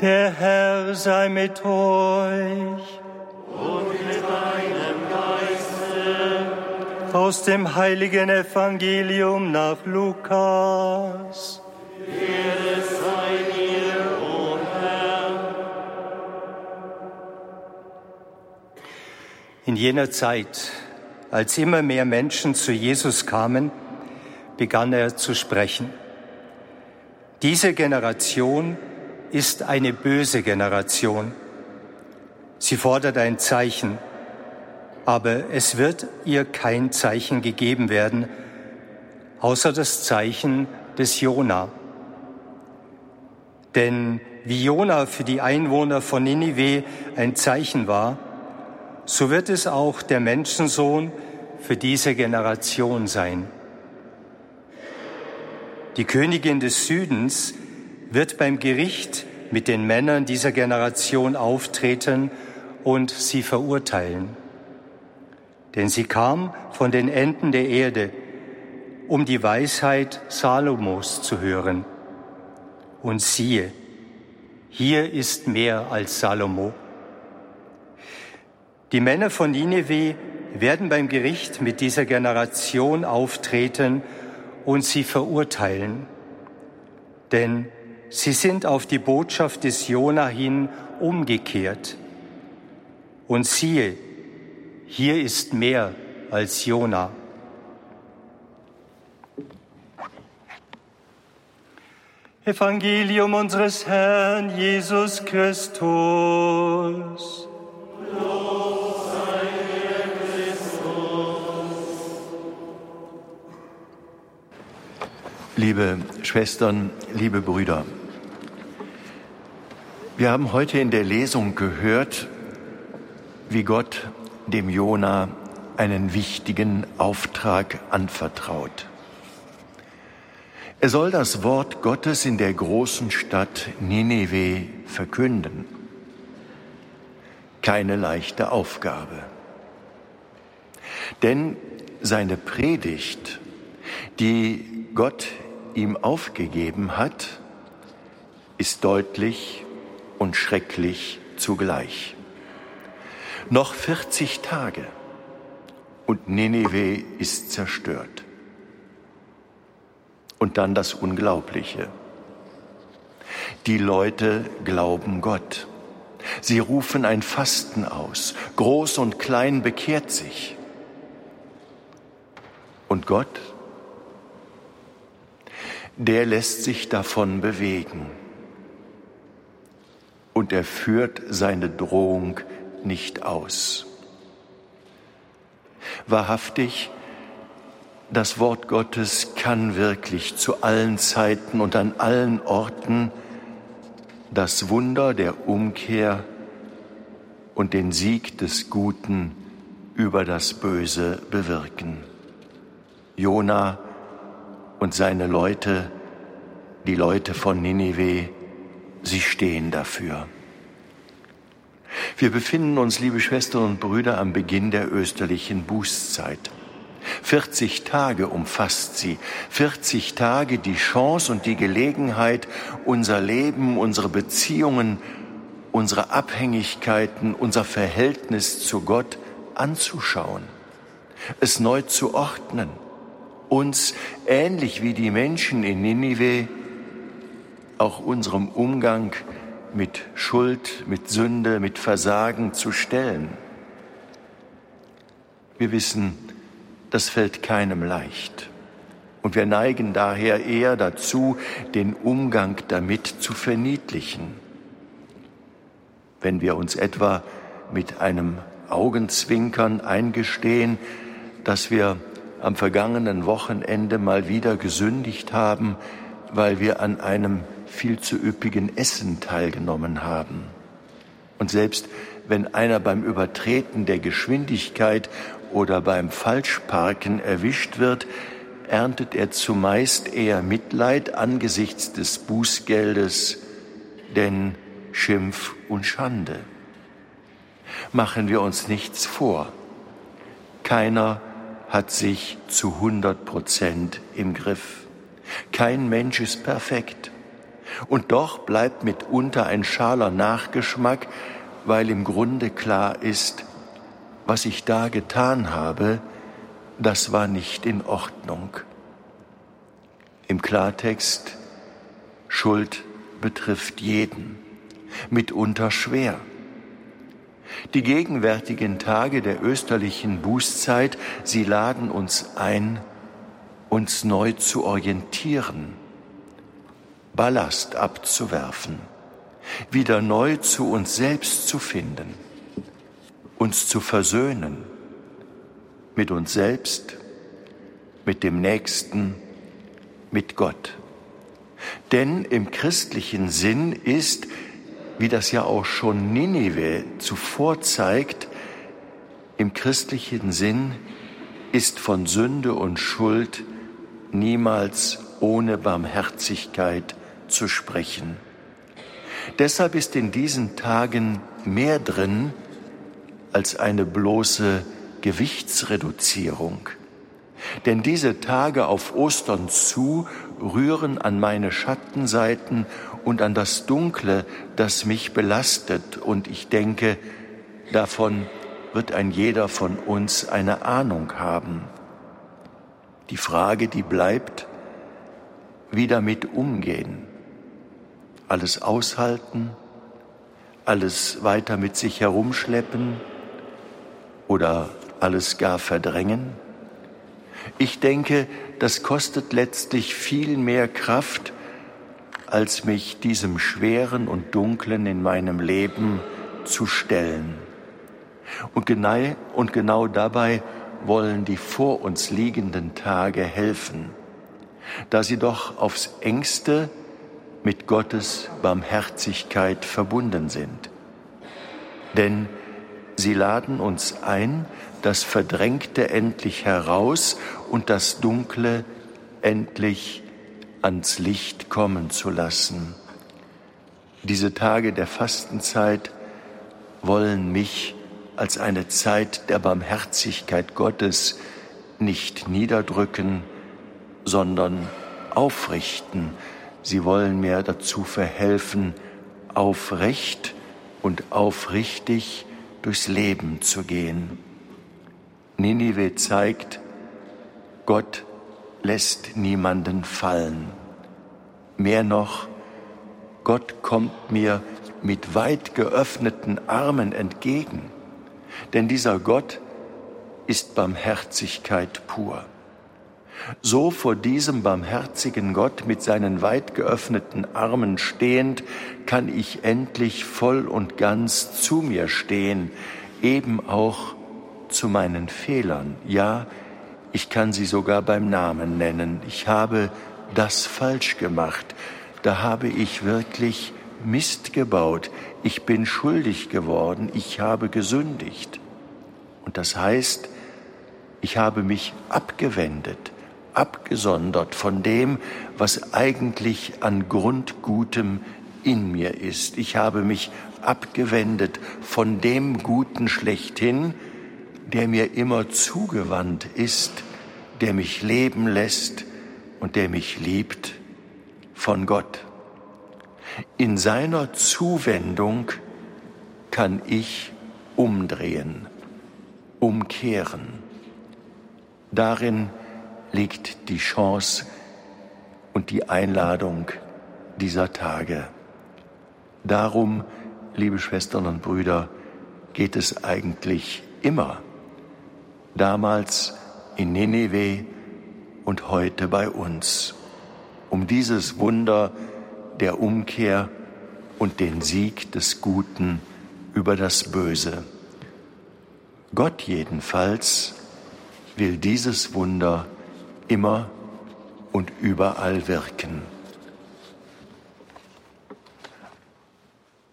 Der Herr sei mit euch. Und mit deinem Geiste. Aus dem heiligen Evangelium nach Lukas. Ehre sei dir, o Herr. In jener Zeit, als immer mehr Menschen zu Jesus kamen, begann er zu sprechen. Diese Generation ist eine böse Generation. Sie fordert ein Zeichen, aber es wird ihr kein Zeichen gegeben werden, außer das Zeichen des Jona. Denn wie Jona für die Einwohner von Ninive ein Zeichen war, so wird es auch der Menschensohn für diese Generation sein. Die Königin des Südens wird beim Gericht mit den Männern dieser Generation auftreten und sie verurteilen. Denn sie kam von den Enden der Erde, um die Weisheit Salomos zu hören. Und siehe, hier ist mehr als Salomo. Die Männer von Nineveh werden beim Gericht mit dieser Generation auftreten und sie verurteilen. Denn sie sind auf die Botschaft des Jona hin umgekehrt. Und siehe, hier ist mehr als Jona. Evangelium unseres Herrn Jesus Christus. Liebe Schwestern, liebe Brüder, wir haben heute in der Lesung gehört, wie Gott dem Jona einen wichtigen Auftrag anvertraut. Er soll das Wort Gottes in der großen Stadt Nineveh verkünden. Keine leichte Aufgabe. Denn seine Predigt, die Gott ihm aufgegeben hat, ist deutlich und schrecklich zugleich. Noch 40 Tage und Nineveh ist zerstört. Und dann das Unglaubliche. Die Leute glauben Gott. Sie rufen ein Fasten aus. Groß und klein bekehrt sich. Und Gott der lässt sich davon bewegen. Und er führt seine Drohung nicht aus. Wahrhaftig, das Wort Gottes kann wirklich zu allen Zeiten und an allen Orten das Wunder der Umkehr und den Sieg des Guten über das Böse bewirken. Jona und seine Leute, die Leute von Ninive, sie stehen dafür. Wir befinden uns, liebe Schwestern und Brüder, am Beginn der österlichen Bußzeit. 40 Tage umfasst sie, 40 Tage die Chance und die Gelegenheit, unser Leben, unsere Beziehungen, unsere Abhängigkeiten, unser Verhältnis zu Gott anzuschauen, es neu zu ordnen uns, ähnlich wie die Menschen in Ninive, auch unserem Umgang mit Schuld, mit Sünde, mit Versagen zu stellen. Wir wissen, das fällt keinem leicht. Und wir neigen daher eher dazu, den Umgang damit zu verniedlichen. Wenn wir uns etwa mit einem Augenzwinkern eingestehen, dass wir am vergangenen Wochenende mal wieder gesündigt haben, weil wir an einem viel zu üppigen Essen teilgenommen haben. Und selbst wenn einer beim Übertreten der Geschwindigkeit oder beim Falschparken erwischt wird, erntet er zumeist eher Mitleid angesichts des Bußgeldes, denn Schimpf und Schande. Machen wir uns nichts vor. Keiner hat sich zu 100 Prozent im Griff. Kein Mensch ist perfekt. Und doch bleibt mitunter ein schaler Nachgeschmack, weil im Grunde klar ist, was ich da getan habe, das war nicht in Ordnung. Im Klartext, Schuld betrifft jeden, mitunter schwer. Die gegenwärtigen Tage der österlichen Bußzeit, sie laden uns ein, uns neu zu orientieren, Ballast abzuwerfen, wieder neu zu uns selbst zu finden, uns zu versöhnen mit uns selbst, mit dem Nächsten, mit Gott. Denn im christlichen Sinn ist, wie das ja auch schon Ninive zuvor zeigt, im christlichen Sinn ist von Sünde und Schuld niemals ohne Barmherzigkeit zu sprechen. Deshalb ist in diesen Tagen mehr drin als eine bloße Gewichtsreduzierung. Denn diese Tage auf Ostern zu rühren an meine Schattenseiten und an das Dunkle, das mich belastet. Und ich denke, davon wird ein jeder von uns eine Ahnung haben. Die Frage, die bleibt, wie damit umgehen. Alles aushalten, alles weiter mit sich herumschleppen oder alles gar verdrängen? Ich denke, das kostet letztlich viel mehr Kraft, als mich diesem Schweren und Dunklen in meinem Leben zu stellen. Und genau, und genau dabei wollen die vor uns liegenden Tage helfen, da sie doch aufs engste mit Gottes Barmherzigkeit verbunden sind. Denn sie laden uns ein, das Verdrängte endlich heraus und das Dunkle endlich ans Licht kommen zu lassen. Diese Tage der Fastenzeit wollen mich als eine Zeit der Barmherzigkeit Gottes nicht niederdrücken, sondern aufrichten. Sie wollen mir dazu verhelfen, aufrecht und aufrichtig durchs Leben zu gehen. Ninive zeigt, Gott lässt niemanden fallen. Mehr noch, Gott kommt mir mit weit geöffneten Armen entgegen, denn dieser Gott ist Barmherzigkeit pur. So vor diesem barmherzigen Gott mit seinen weit geöffneten Armen stehend, kann ich endlich voll und ganz zu mir stehen, eben auch zu meinen Fehlern. Ja, ich kann sie sogar beim Namen nennen. Ich habe das falsch gemacht. Da habe ich wirklich Mist gebaut. Ich bin schuldig geworden. Ich habe gesündigt. Und das heißt, ich habe mich abgewendet, abgesondert von dem, was eigentlich an Grundgutem in mir ist. Ich habe mich abgewendet von dem Guten schlechthin, der mir immer zugewandt ist, der mich leben lässt und der mich liebt von Gott. In seiner Zuwendung kann ich umdrehen, umkehren. Darin liegt die Chance und die Einladung dieser Tage. Darum, liebe Schwestern und Brüder, geht es eigentlich immer damals in Nineveh und heute bei uns, um dieses Wunder der Umkehr und den Sieg des Guten über das Böse. Gott jedenfalls will dieses Wunder immer und überall wirken.